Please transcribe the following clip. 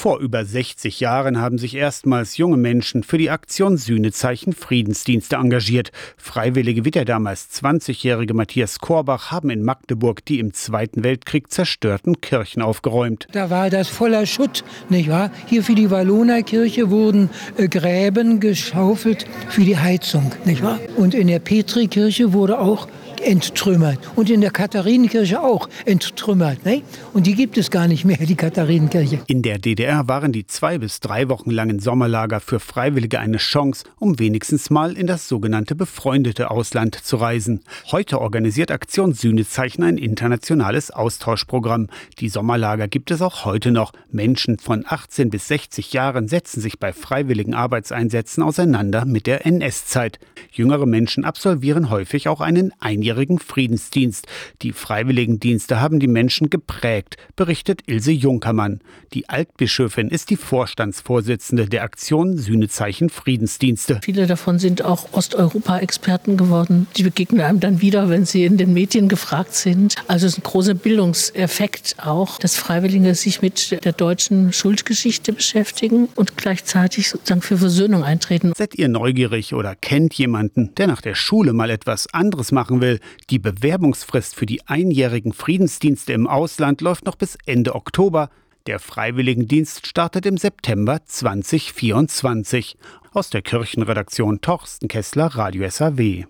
Vor über 60 Jahren haben sich erstmals junge Menschen für die Aktion Sühnezeichen Friedensdienste engagiert. Freiwillige wie der damals 20-jährige Matthias Korbach haben in Magdeburg die im Zweiten Weltkrieg zerstörten Kirchen aufgeräumt. Da war das voller Schutt, nicht wahr? Hier für die Walloner Kirche wurden äh, Gräben geschaufelt für die Heizung, nicht wahr? Und in der Petrikirche wurde auch enttrümmert. Und in der Katharinenkirche auch enttrümmert. Ne? Und die gibt es gar nicht mehr, die Katharinenkirche. In der DDR waren die zwei bis drei Wochen langen Sommerlager für Freiwillige eine Chance, um wenigstens mal in das sogenannte befreundete Ausland zu reisen. Heute organisiert Aktion Sühnezeichen ein internationales Austauschprogramm. Die Sommerlager gibt es auch heute noch. Menschen von 18 bis 60 Jahren setzen sich bei freiwilligen Arbeitseinsätzen auseinander mit der NS-Zeit. Jüngere Menschen absolvieren häufig auch einen einjährigen langjährigen Friedensdienst. Die Freiwilligendienste haben die Menschen geprägt, berichtet Ilse Junkermann. Die Altbischöfin ist die Vorstandsvorsitzende der Aktion Sühnezeichen Friedensdienste. Viele davon sind auch Osteuropa-Experten geworden. Die begegnen einem dann wieder, wenn sie in den Medien gefragt sind. Also es ist ein großer Bildungseffekt auch, dass Freiwillige sich mit der deutschen Schuldgeschichte beschäftigen und gleichzeitig sozusagen für Versöhnung eintreten. Seid ihr neugierig oder kennt jemanden, der nach der Schule mal etwas anderes machen will? Die Bewerbungsfrist für die einjährigen Friedensdienste im Ausland läuft noch bis Ende Oktober. Der Freiwilligendienst startet im September 2024. Aus der Kirchenredaktion Torsten Kessler, Radio SAW.